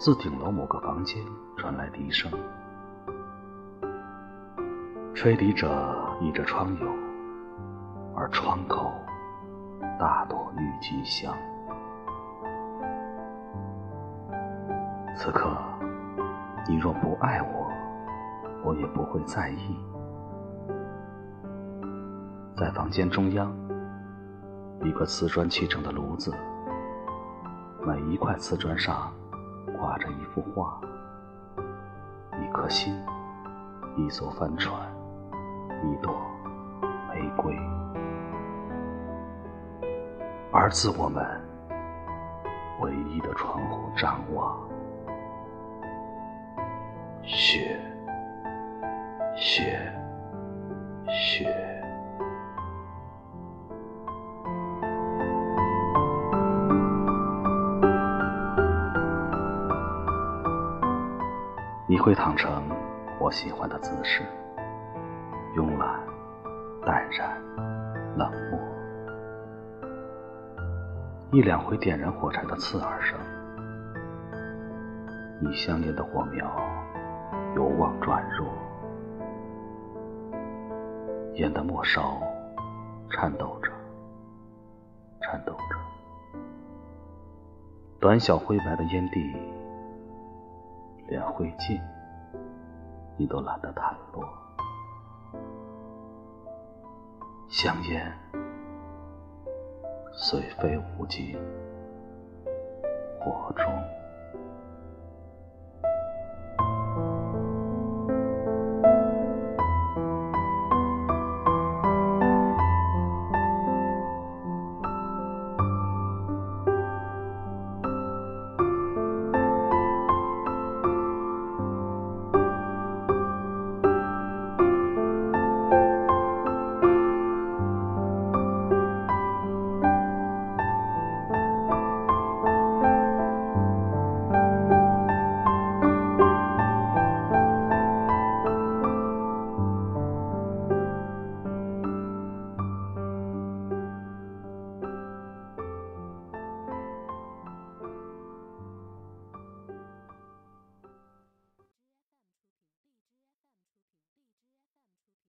自顶楼某个房间传来笛声，吹笛者倚着窗牖，而窗口大朵郁金香。此刻，你若不爱我，我也不会在意。在房间中央，一个瓷砖砌成的炉子，每一块瓷砖上。画着一幅画，一颗心，一艘帆船，一朵玫瑰。而自我们唯一的窗户张望，雪，雪，雪。会躺成我喜欢的姿势，慵懒、淡然、冷漠。一两回点燃火柴的刺耳声，你香烟的火苗由旺转弱，烟的末梢颤抖着，颤抖着，短小灰白的烟蒂。连灰烬，你都懒得掸落。香烟虽非无尽，火中。